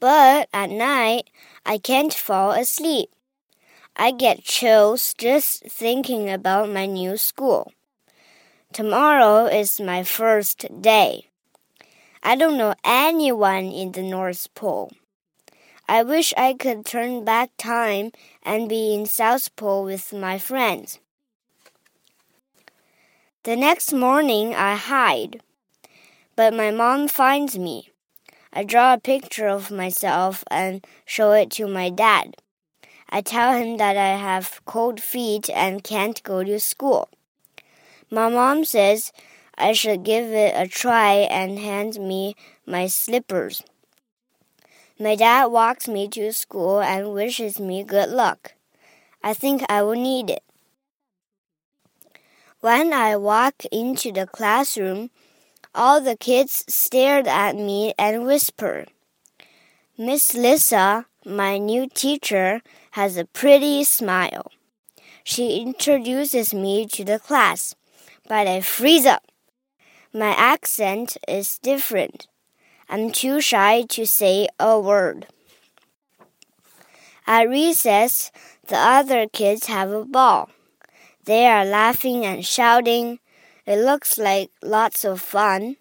But at night, I can't fall asleep. I get chills just thinking about my new school. Tomorrow is my first day. I don't know anyone in the North Pole. I wish I could turn back time and be in South Pole with my friends. The next morning, I hide. But my mom finds me. I draw a picture of myself and show it to my dad. I tell him that I have cold feet and can't go to school. My mom says I should give it a try and hands me my slippers. My dad walks me to school and wishes me good luck. I think I will need it. When I walk into the classroom, all the kids stared at me and whispered. Miss Lisa, my new teacher, has a pretty smile. She introduces me to the class, but I freeze up. My accent is different. I'm too shy to say a word. At recess, the other kids have a ball. They are laughing and shouting. It looks like lots of fun.